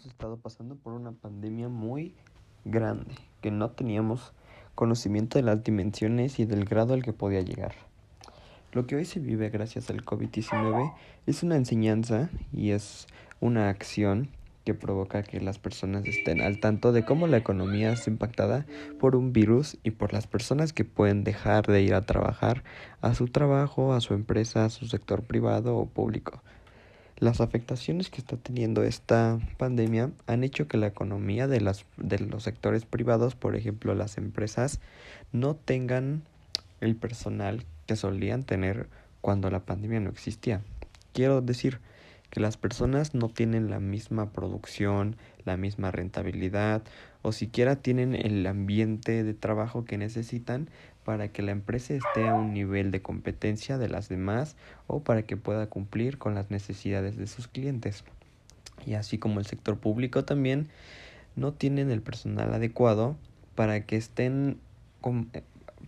hemos estado pasando por una pandemia muy grande, que no teníamos conocimiento de las dimensiones y del grado al que podía llegar. Lo que hoy se vive gracias al COVID-19 es una enseñanza y es una acción que provoca que las personas estén al tanto de cómo la economía es impactada por un virus y por las personas que pueden dejar de ir a trabajar a su trabajo, a su empresa, a su sector privado o público. Las afectaciones que está teniendo esta pandemia han hecho que la economía de, las, de los sectores privados, por ejemplo las empresas, no tengan el personal que solían tener cuando la pandemia no existía. Quiero decir que las personas no tienen la misma producción, la misma rentabilidad o siquiera tienen el ambiente de trabajo que necesitan para que la empresa esté a un nivel de competencia de las demás o para que pueda cumplir con las necesidades de sus clientes. Y así como el sector público también no tienen el personal adecuado para que estén,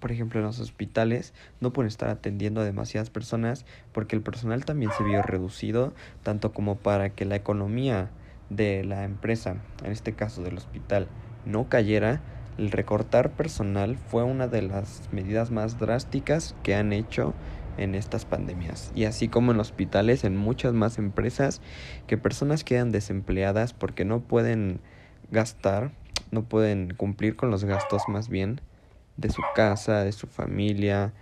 por ejemplo, en los hospitales, no pueden estar atendiendo a demasiadas personas porque el personal también se vio reducido, tanto como para que la economía de la empresa, en este caso del hospital, no cayera, el recortar personal fue una de las medidas más drásticas que han hecho en estas pandemias. Y así como en hospitales, en muchas más empresas, que personas quedan desempleadas porque no pueden gastar, no pueden cumplir con los gastos más bien de su casa, de su familia,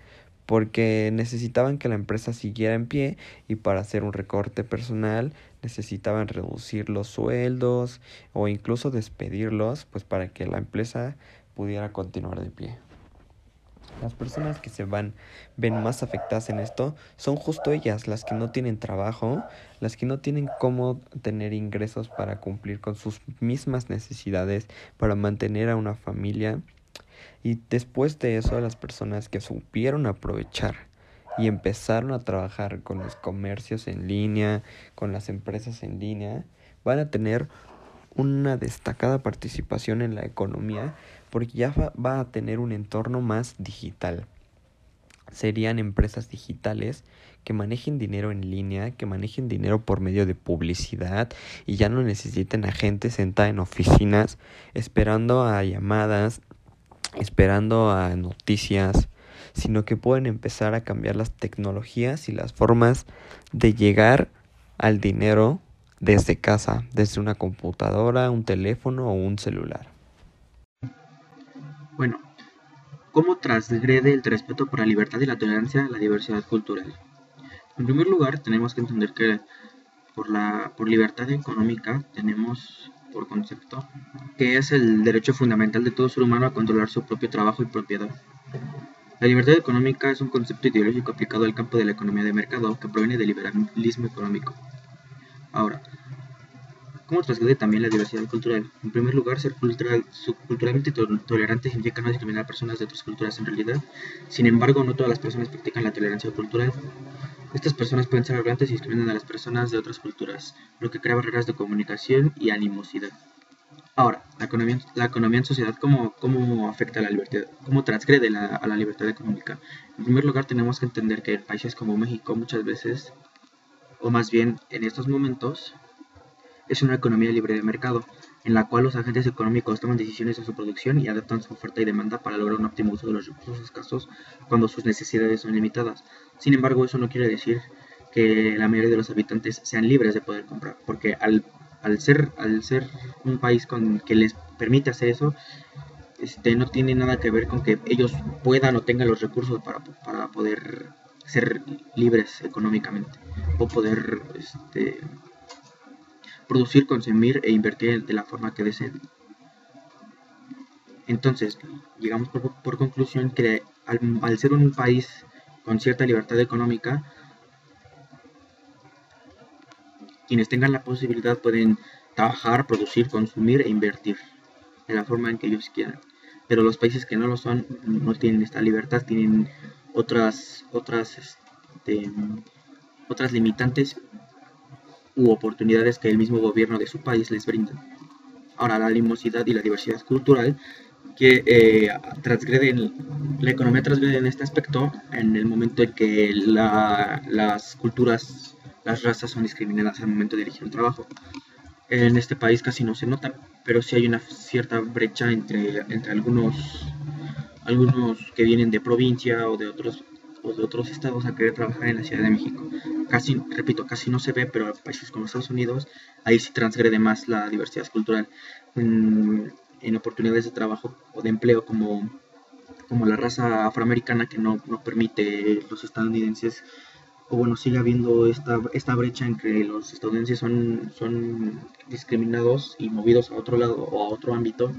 porque necesitaban que la empresa siguiera en pie y para hacer un recorte personal necesitaban reducir los sueldos o incluso despedirlos pues para que la empresa pudiera continuar de pie. Las personas que se van ven más afectadas en esto son justo ellas, las que no tienen trabajo, las que no tienen cómo tener ingresos para cumplir con sus mismas necesidades, para mantener a una familia y después de eso, las personas que supieron aprovechar y empezaron a trabajar con los comercios en línea, con las empresas en línea, van a tener una destacada participación en la economía porque ya va a tener un entorno más digital. Serían empresas digitales que manejen dinero en línea, que manejen dinero por medio de publicidad y ya no necesiten a gente sentada en oficinas esperando a llamadas esperando a noticias, sino que pueden empezar a cambiar las tecnologías y las formas de llegar al dinero desde casa, desde una computadora, un teléfono o un celular. Bueno, ¿cómo transgrede el respeto por la libertad y la tolerancia a la diversidad cultural? En primer lugar, tenemos que entender que por la por libertad económica tenemos por concepto, que es el derecho fundamental de todo ser humano a controlar su propio trabajo y propiedad. La libertad económica es un concepto ideológico aplicado al campo de la economía de mercado que proviene del liberalismo económico. Ahora, ¿cómo transgrede también la diversidad cultural? En primer lugar, ser cultural, culturalmente tolerante significa no discriminar a personas de otras culturas en realidad. Sin embargo, no todas las personas practican la tolerancia cultural. Estas personas pueden ser arrogantes y discriminan a las personas de otras culturas, lo que crea barreras de comunicación y animosidad. Ahora, la economía, la economía en sociedad, ¿cómo, cómo afecta a la libertad? ¿Cómo transgrede a la libertad económica? En primer lugar, tenemos que entender que países como México muchas veces, o más bien en estos momentos, es una economía libre de mercado, en la cual los agentes económicos toman decisiones en su producción y adaptan su oferta y demanda para lograr un óptimo uso de los recursos escasos cuando sus necesidades son limitadas. Sin embargo, eso no quiere decir que la mayoría de los habitantes sean libres de poder comprar, porque al, ser, al ser un país con, que les permite hacer eso, este, no tiene nada que ver con que ellos puedan o tengan los recursos para, para poder ser libres económicamente o poder este, producir, consumir e invertir de la forma que deseen. Entonces, llegamos por, conclusión que al, ser un país con cierta libertad económica, quienes tengan la posibilidad pueden trabajar, producir, consumir e invertir de la forma en que ellos quieran. Pero los países que no lo son no tienen esta libertad, tienen otras otras este, otras limitantes u oportunidades que el mismo gobierno de su país les brinda. Ahora, la limosidad y la diversidad cultural que eh, transgreden, la economía transgrede en este aspecto en el momento en que las culturas, las razas son discriminadas al momento de elegir un trabajo. En este país casi no se nota, pero sí hay una cierta brecha entre, entre algunos, algunos que vienen de provincia o de otros o de otros estados a querer trabajar en la Ciudad de México. Casi, repito, casi no se ve, pero en países como Estados Unidos, ahí sí transgrede más la diversidad cultural. En, oportunidades de trabajo o de empleo como, como la raza afroamericana que no, no permite los estadounidenses o bueno, sigue habiendo esta, esta brecha en que los estadounidenses son, son discriminados y movidos a otro lado o a otro ámbito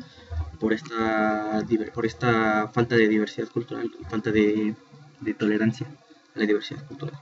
por esta, por esta falta de diversidad cultural, falta de, de tolerancia a la diversidad cultural.